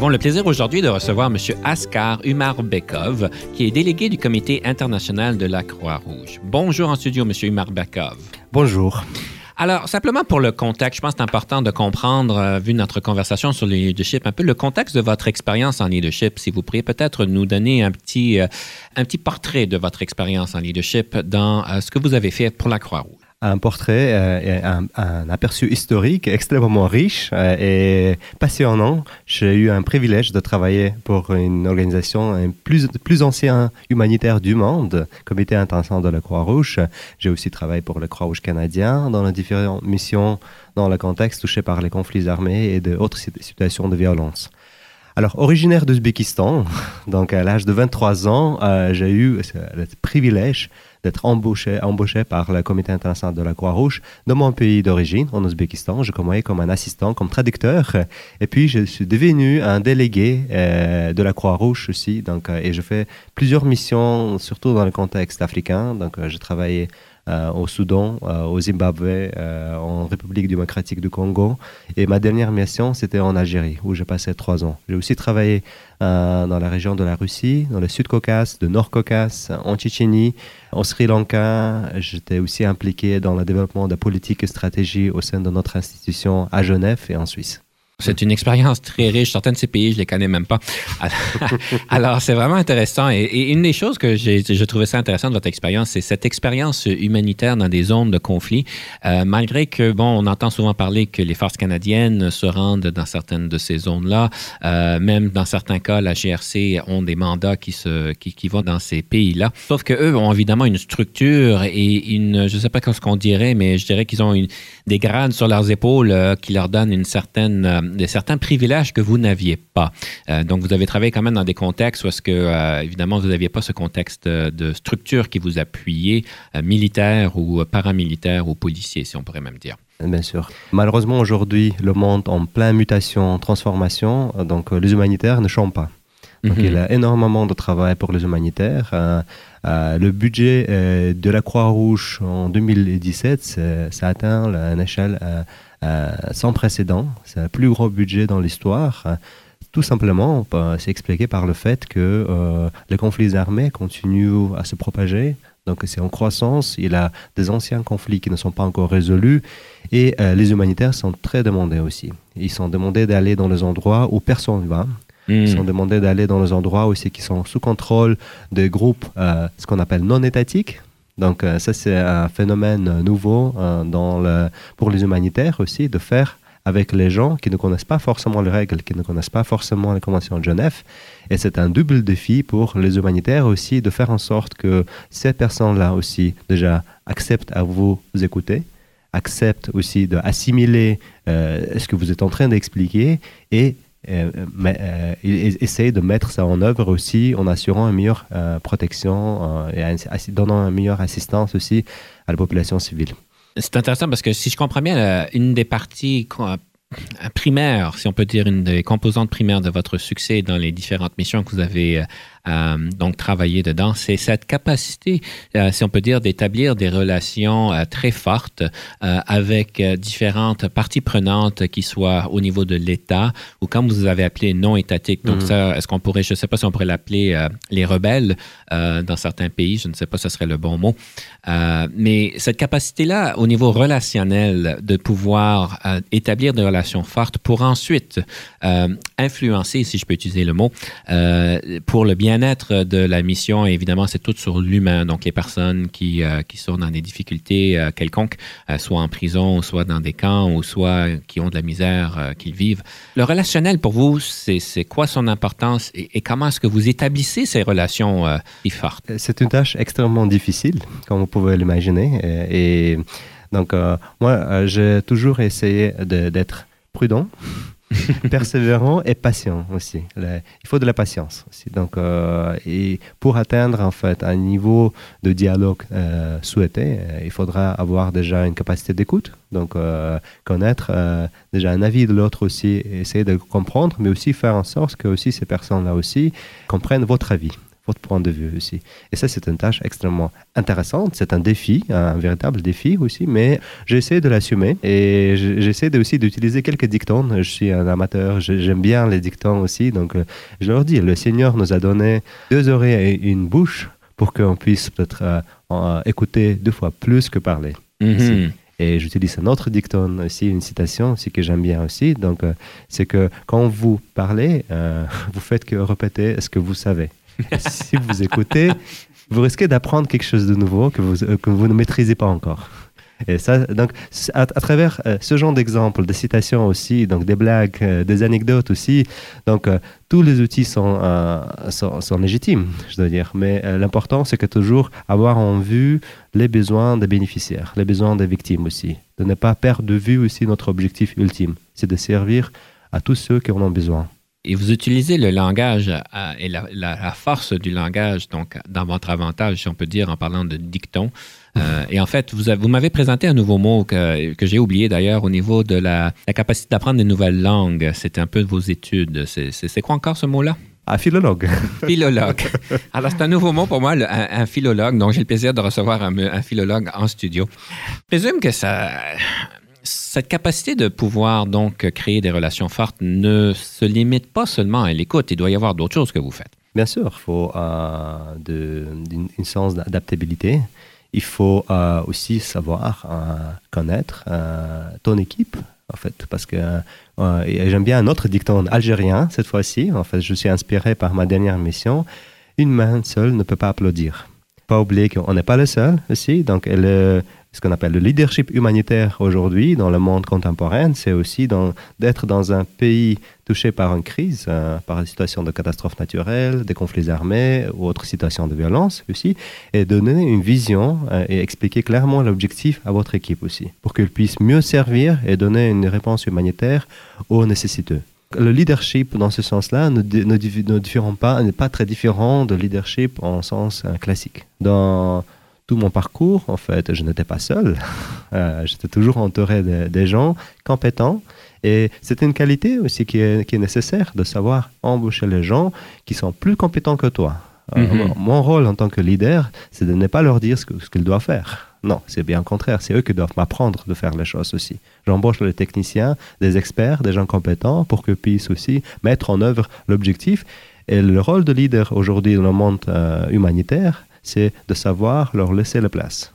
Avons le plaisir aujourd'hui de recevoir M. Askar Umarbekov, qui est délégué du Comité international de la Croix-Rouge. Bonjour en studio, M. Umarbekov. Bonjour. Alors, simplement pour le contexte, je pense que c'est important de comprendre, euh, vu notre conversation sur le leadership, un peu le contexte de votre expérience en leadership. Si vous pourriez peut-être nous donner un petit, euh, un petit portrait de votre expérience en leadership dans euh, ce que vous avez fait pour la Croix-Rouge un portrait euh, un, aperçu historique extrêmement riche euh, et passionnant. J'ai eu un privilège de travailler pour une organisation plus, plus ancienne humanitaire du monde, Comité international de la Croix-Rouge. J'ai aussi travaillé pour la Croix-Rouge canadien dans les différentes missions dans le contexte touché par les conflits armés et d'autres situations de violence. Alors, originaire d'Ouzbékistan, donc à l'âge de 23 ans, euh, j'ai eu le privilège d'être embauché, embauché par le Comité international de la Croix-Rouge dans mon pays d'origine, en Ouzbékistan. Je commençais comme un assistant, comme traducteur. Et puis, je suis devenu un délégué euh, de la Croix-Rouge aussi. Donc, euh, et je fais plusieurs missions, surtout dans le contexte africain. Donc, euh, j'ai travaillé euh, au Soudan, euh, au Zimbabwe, euh, en République démocratique du Congo. Et ma dernière mission, c'était en Algérie, où j'ai passé trois ans. J'ai aussi travaillé dans la région de la Russie, dans le Sud-Caucase, le Nord-Caucase, en Tchétchénie, au Sri Lanka. J'étais aussi impliqué dans le développement de la politique et stratégie au sein de notre institution à Genève et en Suisse. C'est une expérience très riche. Certains de ces pays, je les connais même pas. Alors, c'est vraiment intéressant. Et, une des choses que j'ai, je trouvais ça intéressant de votre expérience, c'est cette expérience humanitaire dans des zones de conflit. Euh, malgré que, bon, on entend souvent parler que les forces canadiennes se rendent dans certaines de ces zones-là. Euh, même dans certains cas, la GRC ont des mandats qui, se, qui, vont dans ces pays-là. Sauf qu'eux ont évidemment une structure et une, je sais pas ce qu'on dirait, mais je dirais qu'ils ont des grades sur leurs épaules euh, qui leur donnent une certaine de certains privilèges que vous n'aviez pas. Euh, donc, vous avez travaillé quand même dans des contextes où est-ce que, euh, évidemment, vous n'aviez pas ce contexte de structure qui vous appuyait, euh, militaire ou paramilitaire ou policier, si on pourrait même dire. Bien sûr. Malheureusement, aujourd'hui, le monde en pleine mutation, transformation, donc les humanitaires ne chantent pas. Donc, mm -hmm. il y a énormément de travail pour les humanitaires. Euh, euh, le budget euh, de la Croix-Rouge en 2017, ça atteint une échelle euh, sans précédent. C'est le plus gros budget dans l'histoire. Tout simplement, c'est expliqué par le fait que euh, les conflits armés continuent à se propager. Donc c'est en croissance. Il y a des anciens conflits qui ne sont pas encore résolus. Et euh, les humanitaires sont très demandés aussi. Ils sont demandés d'aller dans les endroits où personne ne va. Ils sont demandés d'aller dans les endroits aussi qui sont sous contrôle des groupes, euh, ce qu'on appelle non étatiques. Donc euh, ça, c'est un phénomène nouveau euh, dans le, pour les humanitaires aussi, de faire avec les gens qui ne connaissent pas forcément les règles, qui ne connaissent pas forcément les conventions de Genève. Et c'est un double défi pour les humanitaires aussi de faire en sorte que ces personnes-là aussi déjà acceptent à vous écouter, acceptent aussi d'assimiler euh, ce que vous êtes en train d'expliquer et euh, mais, euh, essayer de mettre ça en œuvre aussi en assurant une meilleure euh, protection et donnant une meilleure assistance aussi à la population civile. C'est intéressant parce que si je comprends bien, une des parties primaires, si on peut dire une des composantes primaires de votre succès dans les différentes missions que vous avez euh, donc travailler dedans, c'est cette capacité, euh, si on peut dire, d'établir des relations euh, très fortes euh, avec euh, différentes parties prenantes, qui soient au niveau de l'État ou comme vous avez appelé non étatique. Donc -hmm. ça, est-ce qu'on pourrait, je ne sais pas si on pourrait l'appeler euh, les rebelles dans certains pays, je ne sais pas ce serait le bon mot, mais cette capacité-là, au niveau relationnel, de pouvoir établir des relations fortes pour ensuite influencer, si je peux utiliser le mot, pour le bien bien-être de la mission, évidemment, c'est tout sur l'humain. Donc, les personnes qui, euh, qui sont dans des difficultés euh, quelconques, euh, soit en prison, soit dans des camps, ou soit qui ont de la misère euh, qu'ils vivent. Le relationnel, pour vous, c'est quoi son importance et, et comment est-ce que vous établissez ces relations euh, si fortes? C'est une tâche extrêmement difficile, comme vous pouvez l'imaginer. Et, et, donc, euh, moi, j'ai toujours essayé d'être prudent persévérant et patient aussi. il faut de la patience aussi. Donc, euh, et pour atteindre en fait un niveau de dialogue euh, souhaité, euh, il faudra avoir déjà une capacité d'écoute, donc connaître déjà un avis de l'autre aussi, essayer de comprendre, mais aussi faire en sorte que aussi ces personnes-là aussi comprennent votre avis votre point de vue aussi. Et ça, c'est une tâche extrêmement intéressante. C'est un défi, un véritable défi aussi, mais j'essaie de l'assumer et j'essaie aussi d'utiliser quelques dictons. Je suis un amateur, j'aime bien les dictons aussi. Donc, euh, je leur dis, le Seigneur nous a donné deux oreilles et une bouche pour qu'on puisse peut-être euh, écouter deux fois plus que parler. Mm-hmm. Et j'utilise un autre dicton aussi, une citation aussi que j'aime bien aussi. Donc, euh, c'est que quand vous parlez, vous faites que répéter ce que vous savez. si vous écoutez, vous risquez d'apprendre quelque chose de nouveau que vous, euh, que vous ne maîtrisez pas encore. Et ça, donc, à, travers euh, ce genre d'exemples, des citations aussi, donc des blagues, euh, des anecdotes aussi, donc tous les outils sont, sont, sont, légitimes, je dois dire. Mais l'important, c'est que toujours avoir en vue les besoins des bénéficiaires, les besoins des victimes aussi. De ne pas perdre de vue aussi notre objectif ultime, c'est de servir à tous ceux qui en ont besoin. Et vous utilisez le langage et la, force du langage donc dans votre avantage, si on peut dire, en parlant de dicton. Euh, et en fait, vous, vous m'avez présenté un nouveau mot que, que j'ai oublié d'ailleurs au niveau de la, capacité d'apprendre des nouvelles langues. C'était un peu de vos études. C'est quoi encore ce mot-là? Un philologue. philologue. Alors, c'est un nouveau mot pour moi, un, philologue. Donc, j'ai le plaisir de recevoir un, un philologue en studio. Je présume que ça, cette capacité de pouvoir donc créer des relations fortes ne se limite pas seulement à l'écoute. Il doit y avoir d'autres choses que vous faites. Bien sûr, il faut euh, une, sens d'adaptabilité. Il faut euh, aussi savoir euh, connaître ton équipe, en fait, parce que j'aime bien un autre dicton algérien cette fois-ci. En fait, je suis inspiré par ma dernière mission. Une main seule ne peut pas applaudir. Pas oublier qu'on n'est pas le seul aussi. Donc, elle, ce qu'on appelle le leadership humanitaire aujourd'hui dans le monde contemporain, c'est aussi d'être dans un pays touché par une crise, euh, par une situation de catastrophe naturelle, des conflits armés ou autres situations de violence aussi, et donner une vision euh, et expliquer clairement l'objectif à votre équipe aussi, pour qu'elle puisse mieux servir et donner une réponse humanitaire aux nécessiteux. Le leadership, dans ce sens-là, ne, ne, pas, n'est pas très différent de leadership en sens euh, classique. Dans tout mon parcours, en fait, je n'étais pas seul. Euh, j'étais toujours entouré de, des gens compétents. Et c'est une qualité aussi qui est, qui est, nécessaire de savoir embaucher les gens qui sont plus compétents que toi. Euh, mhm. Mon rôle en tant que leader, c'est de ne pas leur dire ce, qu'ils doivent faire. Non, c'est bien au contraire. C'est eux qui doivent m'apprendre de faire les choses aussi. J'embauche les techniciens, des experts, des gens compétents pour qu'ils puissent aussi mettre en œuvre l'objectif. Et le rôle de leader aujourd'hui dans le monde euh, humanitaire, c'est de savoir leur laisser la place,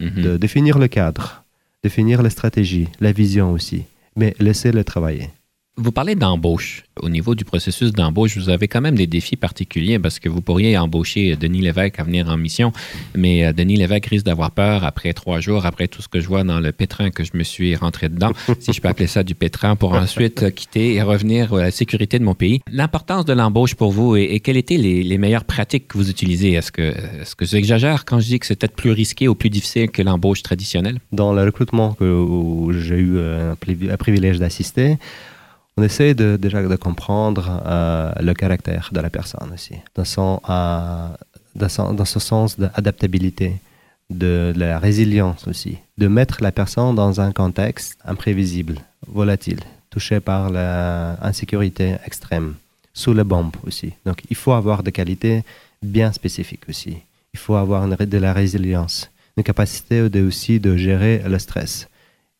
mhm. de définir le cadre, définir les stratégies, la vision aussi, mais laisser les travailler. Vous parlez d'embauche. Au niveau du processus d'embauche, vous avez quand même des défis particuliers parce que vous pourriez embaucher Denis Lévesque à venir en mission, mais euh, Denis Lévesque risque d'avoir peur après trois jours, après tout ce que je vois dans le pétrin que je me suis rentré dedans, si je peux appeler ça du pétrin, pour ensuite quitter et revenir à la sécurité de mon pays. L'importance de l'embauche pour vous et, quelles étaient les, meilleures pratiques que vous utilisez? Est-ce que, est-ce que j'exagère quand je dis que c'est peut-être plus risqué ou plus difficile que l'embauche traditionnelle? Dans le recrutement que, où j'ai eu euh, un privilège d'assister, on essaie de, déjà de comprendre euh, le caractère de la personne aussi, dans, son, euh, ce sens d'adaptabilité, de, la résilience aussi, de mettre la personne dans un contexte imprévisible, volatile, touché par l'insécurité extrême, sous les bombes aussi. Donc il faut avoir des qualités bien spécifiques aussi. Il faut avoir de la résilience, une capacité aussi de gérer le stress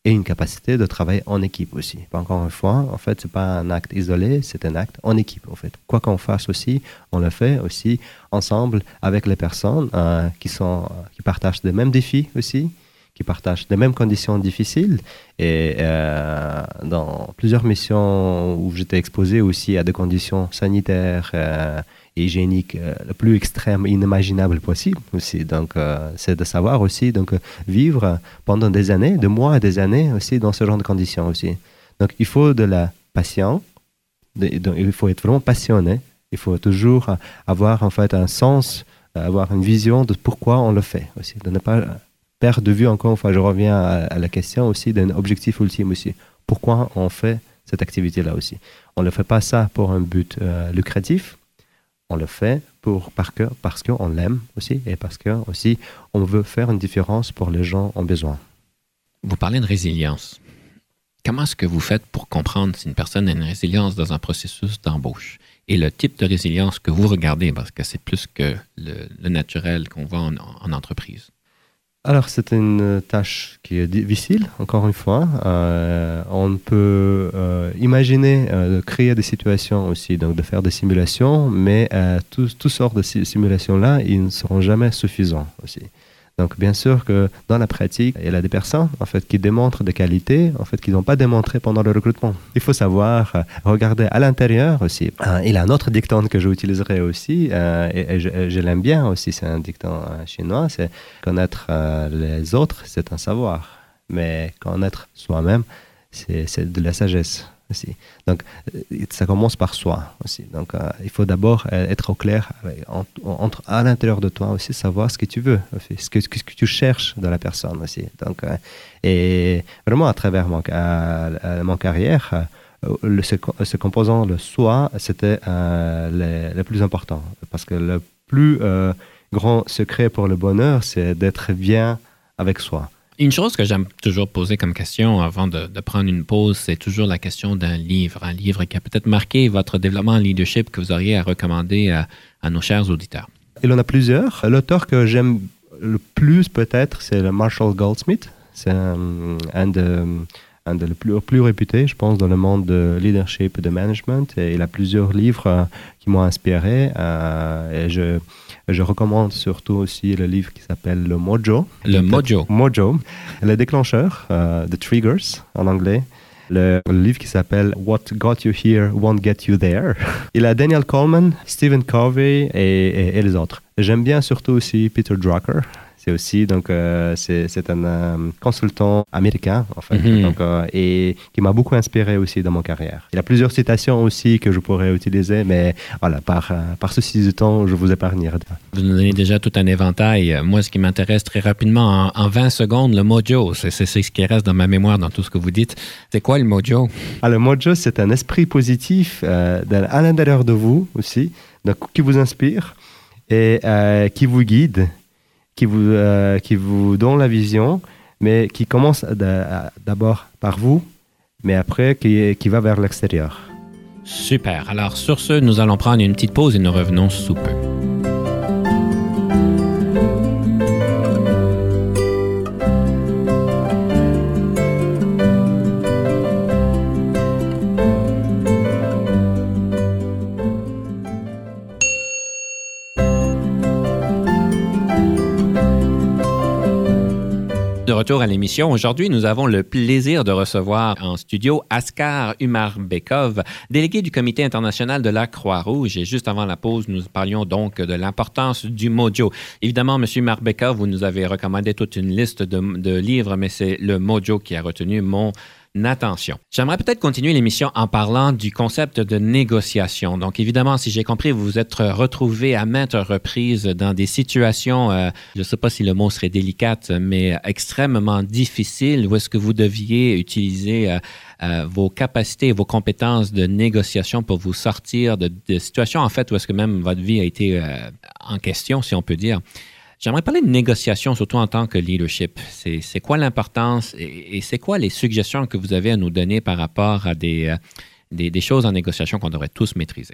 et une capacité de travailler en équipe aussi. Encore une fois, en fait, c'est pas un acte isolé, c'est un acte en équipe, en fait. Quoi qu'on fasse aussi, on le fait aussi ensemble avec les personnes euh, qui, sont, qui partagent les mêmes défis aussi, qui partagent les mêmes conditions difficiles. Et euh, dans plusieurs missions où j'étais exposé aussi à des conditions sanitaires, euh, hygiénique euh, le plus extrême, inimaginable possible aussi. Donc, euh, c'est de savoir aussi donc vivre pendant des années, de mois des années aussi dans ce genre de conditions aussi. Donc, il faut de la patience. il faut être vraiment passionné. Il faut toujours avoir en fait un sens, avoir une vision de pourquoi on le fait aussi, de ne pas perdre de vue encore une fois. Je reviens à, la question aussi d'un objectif ultime aussi. Pourquoi on fait cette activité-là aussi? On ne fait pas ça pour un but lucratif, on le fait pour, par cœur, parce qu'on l'aime aussi et parce que aussi on veut faire une différence pour les gens en besoin. Vous parlez de résilience. Comment est-ce que vous faites pour comprendre si une personne a une résilience dans un processus d'embauche? Et le type de résilience que vous regardez, parce que c'est plus que le, naturel qu'on voit en, entreprise? Alors, c'est une tâche qui est difficile, encore une fois. Euh, on peut euh, imaginer euh, de créer des situations aussi, donc de faire des simulations, mais toutes sortes de simulations-là, ils ne seront jamais suffisants aussi. Donc, bien sûr que dans la pratique, il y a des personnes en fait, qui démontrent des qualités en fait, qu'ils n'ont pas démontrées pendant le recrutement. Il faut savoir euh, regarder à l'intérieur aussi. Euh, il y a un autre dicton que j'utiliserai aussi, euh, et, je, l'aime bien aussi, c'est un dicton chinois, c'est connaître les autres, c'est un savoir. Mais connaître soi-même, c'est de la sagesse Donc, euh, ça commence par soi aussi. Donc, euh, il faut d'abord euh, être au clair entre, à l'intérieur de toi aussi, savoir ce que tu veux, ce que, tu cherches dans la personne aussi. Donc, et vraiment, à travers mon, carrière, ce, composant, le soi, c'était le, plus important. Parce que le plus grand secret pour le bonheur, c'est d'être bien avec soi. Une chose que j'aime toujours poser comme question avant de, prendre une pause, c'est toujours la question d'un livre, un livre qui a peut-être marqué votre développement en leadership que vous auriez à recommander à, nos chers auditeurs. Il en a plusieurs. L'auteur que j'aime le plus peut-être, c'est Marshall Goldsmith. C'est un, un, plus, réputés, je pense, dans le monde de leadership et de management. Il a plusieurs livres euh, qui m'ont inspiré. Euh, je recommande surtout aussi le livre qui s'appelle Le Mojo. Le Mojo. Mojo. Le déclencheur, euh, The Triggers en anglais. Le, livre qui s'appelle What Got You Here Won't Get You There. Il a Daniel Coleman, Stephen Covey et, et les autres. J'aime bien surtout aussi Peter Drucker aussi donc euh, c'est un euh, consultant américain en fait, mhm. donc, euh, et qui m'a beaucoup inspiré aussi dans mon carrière. Il y a plusieurs citations aussi que je pourrais utiliser, mais voilà par par souci du temps, je vous épargnerai. Vous nous donnez déjà tout un éventail. Moi, ce qui m'intéresse très rapidement, en, 20 secondes, le mojo, c'est ce qui reste dans ma mémoire dans tout ce que vous dites. C'est quoi le mojo? Ah, Le mojo, c'est un esprit positif à l'intérieur de vous aussi, donc, qui vous inspire et qui vous guide qui vous, euh, qui vous donne la vision, mais qui commence d'abord par vous, mais après qui, qui va vers l'extérieur. Super. Alors sur ce, nous allons prendre une petite pause et nous revenons sous peu. Retour à l'émission. Aujourd'hui, nous avons le plaisir de recevoir en studio Askar Umarbekov, délégué du Comité international de la Croix-Rouge. Et juste avant la pause, nous parlions donc de l'importance du mojo. Évidemment, M. Umarbekov, vous nous avez recommandé toute une liste de, de livres, mais c'est le mojo qui a retenu mon attention. J'aimerais peut-être continuer l'émission en parlant du concept de négociation. Donc, évidemment, si j'ai compris, vous vous êtes retrouvé à maintes reprises dans des situations, euh, je ne sais pas si le mot serait délicate, mais extrêmement difficiles, où est-ce que vous deviez utiliser euh, euh, vos capacités vos compétences de négociation pour vous sortir de situations, en fait, où est-ce que même votre vie a été en question, si on peut dire. J'aimerais parler de négociation, surtout en tant que leadership. C'est quoi l'importance et, c'est quoi les suggestions que vous avez à nous donner par rapport à des, euh, choses en négociation qu'on devrait tous maîtriser?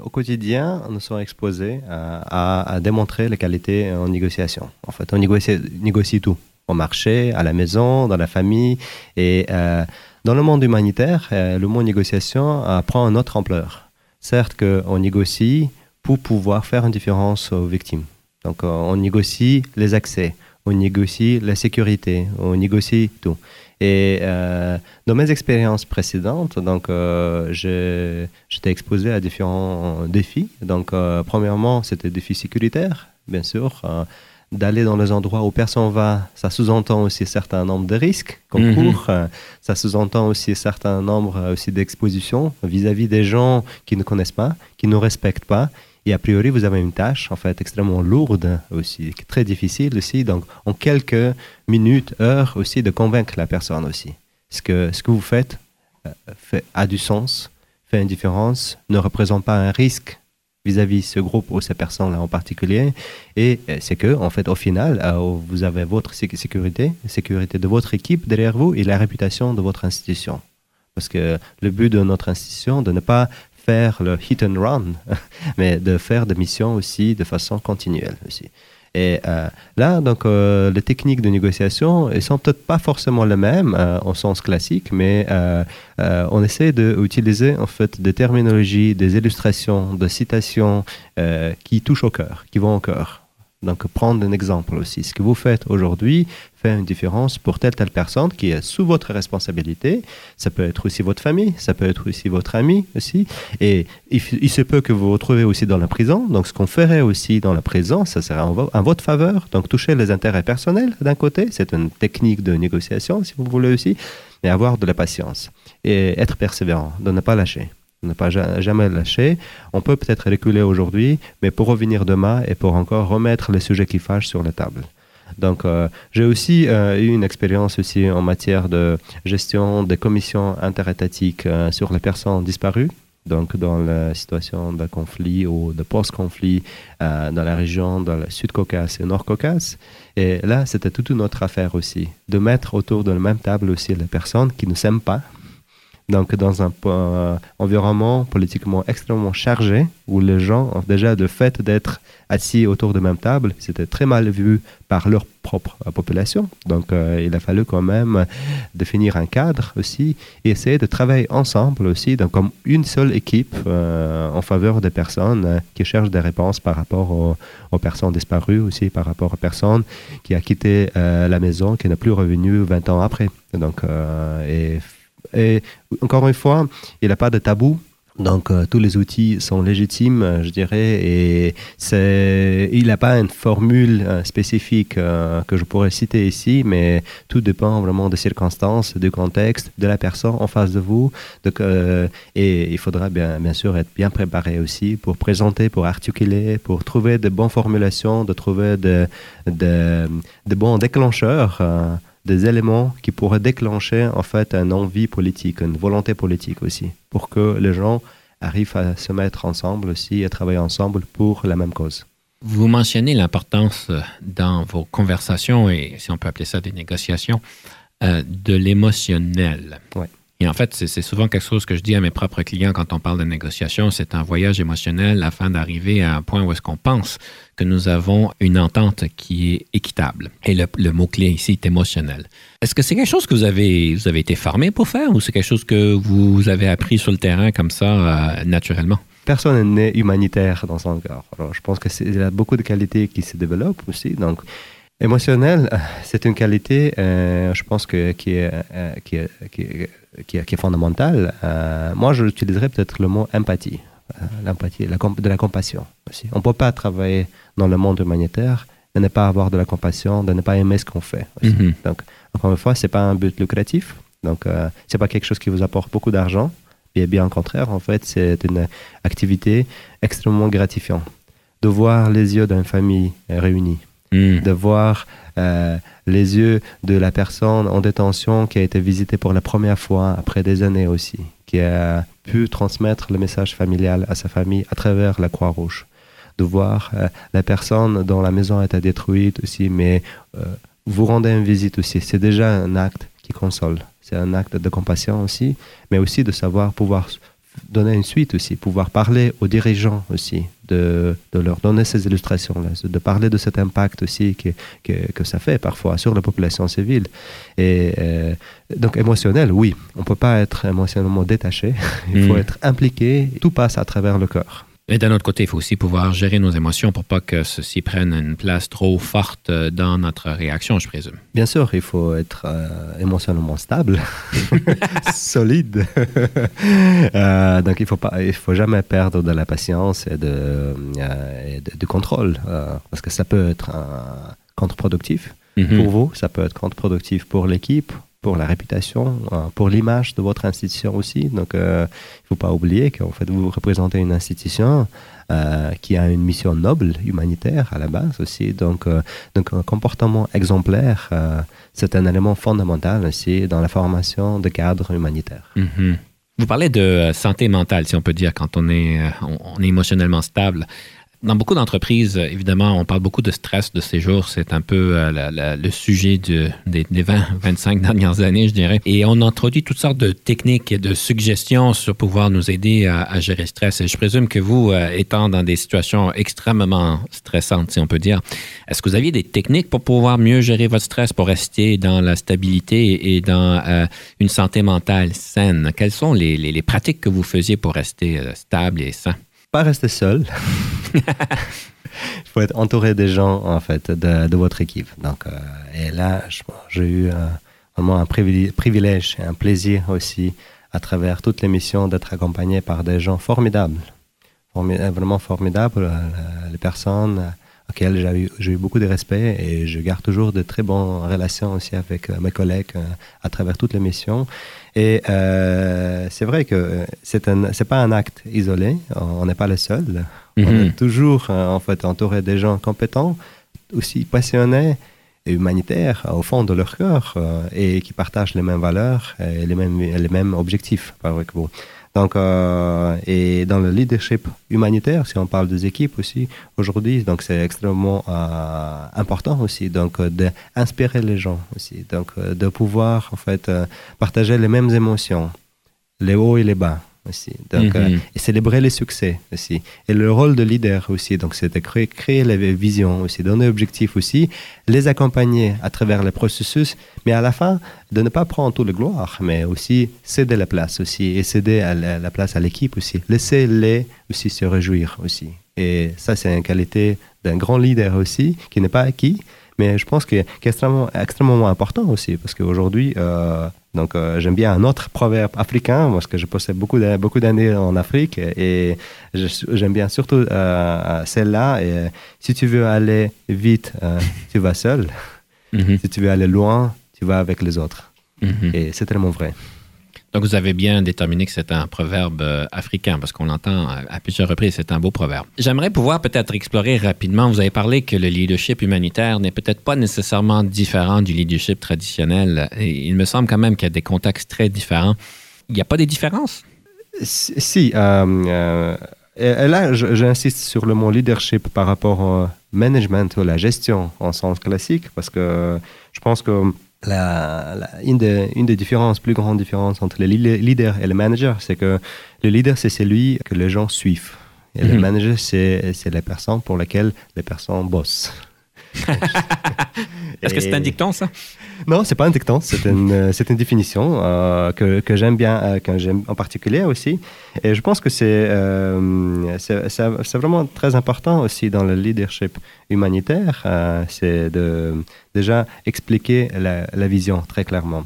Au quotidien, nous sommes exposés à, démontrer les qualités en négociation. En fait, on négocie, tout, au marché, à la maison, dans la famille. Et euh, dans le monde humanitaire, euh, le mot négociation prend une autre ampleur. Certes qu'on négocie pour pouvoir faire une différence aux victimes donc euh, on négocie les accès, on négocie la sécurité, on négocie tout. Et euh, dans mes expériences précédentes, donc euh, j'étais exposé à différents défis. Donc premièrement, c'était défi sécuritaire, bien sûr. D'aller dans les endroits où personne va, ça sous-entend aussi un certain nombre de risques qu'on mhm. court. Ça sous-entend aussi un certain nombre aussi d'expositions vis-à-vis des gens qui ne connaissent pas, qui ne respectent pas et a priori, vous avez une tâche en fait extrêmement lourde aussi, très difficile aussi. Donc, en quelques minutes, heures aussi, de convaincre la personne aussi. Ce que, ce que vous faites fait, a du sens, fait une différence, ne représente pas un risque vis-à-vis ce groupe ou ces personnes-là en particulier. Et c'est que, en fait, au final, vous avez votre sécurité, sécurité de votre équipe derrière vous et la réputation de votre institution. Parce que le but de notre institution, de ne pas faire le hit and run, mais de faire des missions aussi de façon continuelle aussi. Et euh, là, donc, euh, les techniques de négociation ne sont peut-être pas forcément les mêmes euh, au sens classique, mais on essaie d'utiliser en fait des terminologies, des illustrations, des citations qui touchent au cœur, qui vont au cœur. Donc, prendre un exemple aussi. Ce que vous faites aujourd'hui fait une différence pour telle telle personne qui est sous votre responsabilité. Ça peut être aussi votre famille, ça peut être aussi votre ami aussi. Et il, se peut que vous vous retrouvez aussi dans la prison. Donc, ce qu'on ferait aussi dans la prison, ça serait en, en votre faveur. Donc, toucher les intérêts personnels d'un côté, c'est une technique de négociation, si vous voulez aussi, mais avoir de la patience et être persévérant, de ne pas lâcher ne pas jamais lâcher. On peut peut-être reculer aujourd'hui, mais pour revenir demain et pour encore remettre les sujets qui fâchent sur la table. Donc, euh, j'ai aussi euh, eu une expérience aussi en matière de gestion des commissions interétatiques euh, sur les personnes disparues. Donc, dans la situation de conflit ou de post-conflit dans la région, dans le Sud-Caucase et Nord-Caucase. Et là, c'était toute une autre affaire aussi, de mettre autour de la même table aussi les personnes qui ne s'aiment pas, donc, dans un euh, environnement politiquement extrêmement chargé, où les gens, déjà, le fait d'être assis autour de même table, c'était très mal vu par leur propre euh, population. Donc, euh, il a fallu quand même définir un cadre aussi et essayer de travailler ensemble aussi, donc comme une seule équipe en faveur des personnes qui cherchent des réponses par rapport aux, personnes disparues aussi, par rapport aux personnes qui ont quitté la maison, qui n'est plus revenu 20 ans après. Donc, et et encore une fois, il n'y a pas de tabou. Donc euh, tous les outils sont légitimes, euh, je dirais, et il n'a pas une formule euh, spécifique que je pourrais citer ici, mais tout dépend vraiment des circonstances, du contexte, de la personne en face de vous. Donc, et il faudra bien, bien sûr être bien préparé aussi pour présenter, pour articuler, pour trouver de bonnes formulations, de trouver de, de, de bons déclencheurs des éléments qui pourraient déclencher en fait une envie politique, une volonté politique aussi, pour que les gens arrivent à se mettre ensemble aussi et travailler ensemble pour la même cause. Vous mentionnez l'importance euh, dans vos conversations, et si on peut appeler ça des négociations, euh, de l'émotionnel. Ouais. Et en fait, c'est souvent quelque chose que je dis à mes propres clients quand on parle de négociation, c'est un voyage émotionnel afin d'arriver à un point où est-ce qu'on pense que nous avons une entente qui est équitable. Et le, mot-clé ici est émotionnel. Est-ce que c'est quelque chose que vous avez, été formé pour faire ou c'est quelque chose que vous avez appris sur le terrain comme ça, euh, naturellement? Personne n'est humanitaire dans son corps. Alors, je pense qu'il y a beaucoup de qualités qui se développent aussi. Donc, émotionnel, c'est une qualité, euh, je pense, que, qui, est, euh, qui, est, qui, est, qui, est, fondamentale. moi, je utiliserais peut-être le mot empathie. Euh, l'empathie, de la compassion aussi. On ne peut pas travailler dans le monde humanitaire de ne pas avoir de la compassion, de ne pas aimer ce qu'on fait. Mhm. Donc, encore une fois, ce n'est pas un but lucratif. Donc, euh, ce n'est pas quelque chose qui vous apporte beaucoup d'argent. Bien, bien au contraire, en fait, c'est une activité extrêmement gratifiante. De voir les yeux d'une famille réunie, mhm. de voir euh, les yeux de la personne en détention qui a été visitée pour la première fois après des années aussi, qui a pu transmettre le message familial à sa famille à travers la Croix-Rouge. De voir euh, la personne dont la maison a été détruite aussi, mais euh, vous rendez une visite aussi. C'est déjà un acte qui console. C'est un acte de compassion aussi, mais aussi de savoir pouvoir donner une suite aussi, pouvoir parler aux dirigeants aussi, de, de leur donner ces illustrations-là, de parler de cet impact aussi que, que, que, ça fait parfois sur la population civile. Et euh, donc émotionnel, oui, on ne peut pas être émotionnellement détaché, il faut mm. être impliqué, tout passe à travers le cœur. Et d'un autre côté, il faut aussi pouvoir gérer nos émotions pour pas que ceci prenne une place trop forte dans notre réaction, je présume. Bien sûr, il faut être euh, émotionnellement stable, solide. Euh, donc, il faut pas, il faut jamais perdre de la patience et de, euh, de, contrôle, parce que ça peut être contre-productif. Mhm. Pour vous, ça peut être contre-productif pour l'équipe, pour la réputation, pour l'image de votre institution aussi. Donc, il ne faut pas oublier qu'en fait, vous représentez une institution qui a une mission noble, humanitaire à la base aussi. Donc, donc un comportement exemplaire, c'est un élément fondamental aussi dans la formation de cadres humanitaires. Mm-hmm. Vous parlez de santé mentale, si on peut dire, quand on est, on est émotionnellement stable dans beaucoup d'entreprises, évidemment, on parle beaucoup de stress de ces jours. C'est un peu euh, le sujet des, 20-25 dernières années, je dirais. Et on introduit toutes sortes de techniques et de suggestions sur pouvoir nous aider à, gérer le stress. Et je présume que vous, euh, étant dans des situations extrêmement stressantes, si on peut dire, est-ce que vous aviez des techniques pour pouvoir mieux gérer votre stress, pour rester dans la stabilité et dans euh, une santé mentale saine? Quelles sont les, pratiques que vous faisiez pour rester stable et sain? Pas rester seul. Il faut être entouré des gens, en fait, de, votre équipe. Donc, euh, et là, j'ai eu euh, vraiment un privilège et un plaisir aussi, à travers toutes les missions, d'être accompagné par des gens formidables. vraiment formidables. Euh, les personnes auxquelles j'ai eu, beaucoup de respect et je garde toujours de très bonnes relations aussi avec mes collègues à travers toutes les missions. Et c'est vrai que c'est n'est pas un acte isolé, on n'est pas le seul. On est mhm. toujours euh, en fait entouré des gens compétents, aussi passionnés humanitaires au fond de leur cœur euh, et qui partagent les mêmes valeurs et les mêmes, les mêmes objectifs avec vous. Donc, euh, et dans le leadership humanitaire, si on parle des équipes aussi, aujourd'hui, donc c'est extrêmement important aussi, donc d'inspirer les gens aussi, donc de pouvoir en fait partager les mêmes émotions, les hauts et les bas, aussi. Donc, euh, mhm. et célébrer les succès aussi. Et le rôle de leader aussi, donc c'est de créer, créer les visions aussi, donner objectifs aussi, les accompagner à travers les processus, mais à la fin, de ne pas prendre toute la gloire, mais aussi céder la place aussi, et céder la, place à l'équipe aussi. Laissez-les aussi se réjouir aussi. Et ça, c'est une qualité d'un grand leader aussi, qui n'est pas acquis, mais je pense que, est extrêmement, extrêmement important aussi, parce qu'aujourd'hui, euh, donc euh, j'aime bien un autre proverbe africain, parce que je possède beaucoup beaucoup d'années en Afrique, et j'aime bien surtout euh, celle-là. Et si tu veux aller vite, tu vas seul. Mhm. Si tu veux aller loin, tu vas avec les autres. Mhm. Et c'est tellement vrai. Donc, vous avez bien déterminé que c'est un proverbe euh, africain, parce qu'on l'entend à, plusieurs reprises, c'est un beau proverbe. J'aimerais pouvoir peut-être explorer rapidement, vous avez parlé que le leadership humanitaire n'est peut-être pas nécessairement différent du leadership traditionnel. Et il me semble quand même qu'il y a des contextes très différents. Il n'y a pas des différences? Si. Euh, euh, là, j'insiste sur le mot leadership par rapport au management ou la gestion en sens classique, parce que je pense que la, une, des, une, des, différences, plus grandes différences entre le leader et le manager, c'est que le leader, c'est celui que les gens suivent. Et le mhm. manager, c'est la personne pour laquelle les personnes bossent. Est-ce que c'est un dicton, ça? Non, c'est pas un dicton, c'est une, euh, c'est une définition euh, que, que j'aime bien, euh, que j'aime en particulier aussi. Et je pense que c'est, c'est, vraiment très important aussi dans le leadership humanitaire, c'est de déjà expliquer la, la vision très clairement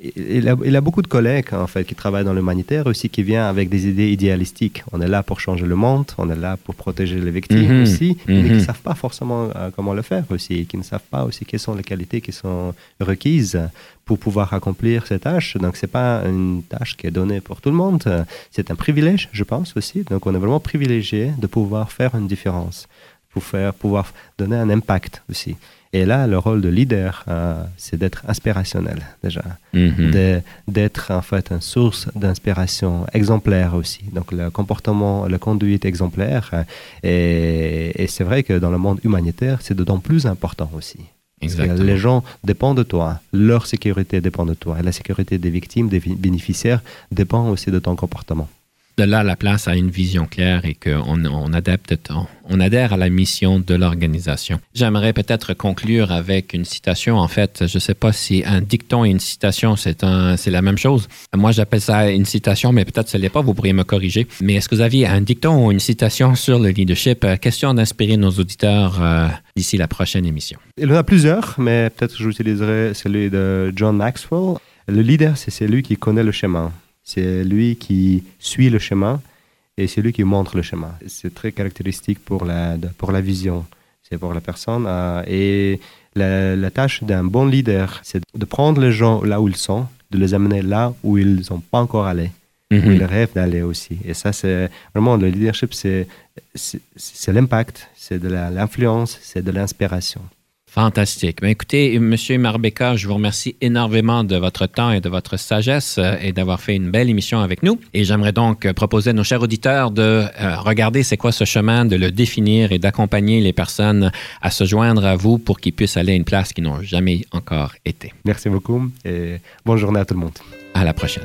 il a, il a, beaucoup de collègues en fait qui travaillent dans l'humanitaire aussi qui viennent avec des idées idéalistiques. On est là pour changer le monde, on est là pour protéger les victimes mhm. aussi, mais qui ne mhm. savent pas forcément euh, comment le faire aussi, qui ne savent pas aussi quelles sont les qualités qui sont requises pour pouvoir accomplir cette tâche. Donc c'est pas une tâche qui est donnée pour tout le monde, c'est un privilège, je pense aussi. Donc on est vraiment privilégié de pouvoir faire une différence, pour faire pouvoir donner un impact aussi. Et là, le rôle de leader, euh, c'est d'être inspirationnel déjà, mhm. d'être en fait une source d'inspiration exemplaire aussi. Donc le comportement, la conduite exemplaire. Euh, et, et c'est vrai que dans le monde humanitaire, c'est d'autant plus important aussi. Exactement. Les gens dépendent de toi, leur sécurité dépend de toi, et la sécurité des victimes, des bénéficiaires dépend aussi de ton comportement de là la place à une vision claire et qu'on on adhère à la mission de l'organisation. J'aimerais peut-être conclure avec une citation. En fait, je ne sais pas si un dicton et une citation, c'est un, c'est la même chose. Moi, j'appelle ça une citation, mais peut-être ce n'est pas. Vous pourriez me corriger. Mais est-ce que vous aviez un dicton ou une citation sur le leadership? Euh, question d'inspirer nos auditeurs euh, d'ici la prochaine émission. Il y en a plusieurs, mais peut-être que j'utiliserai celui de John Maxwell. Le leader, c'est celui qui connaît le chemin. C'est lui qui suit le chemin et c'est lui qui montre le chemin. C'est très caractéristique pour la, pour la vision. c'est pour la personne. et la, tâche d'un bon leader, c'est de prendre les gens là où ils sont, de les amener là où ils ne sont pas encore allés, où mhm. ils rêvent d'aller aussi. Et ça, c'est vraiment le leadership, c'est l'impact, c'est de l'influence, c'est de l'inspiration. Fantastique. Ben, écoutez, Monsieur Marbeka, je vous remercie énormément de votre temps et de votre sagesse euh, et d'avoir fait une belle émission avec nous. Et j'aimerais donc euh, proposer à nos chers auditeurs de euh, regarder c'est quoi ce chemin, de le définir et d'accompagner les personnes à se joindre à vous pour qu'ils puissent aller à une place qu'ils n'ont jamais encore été. Merci beaucoup et bonne journée à tout le monde. À la prochaine.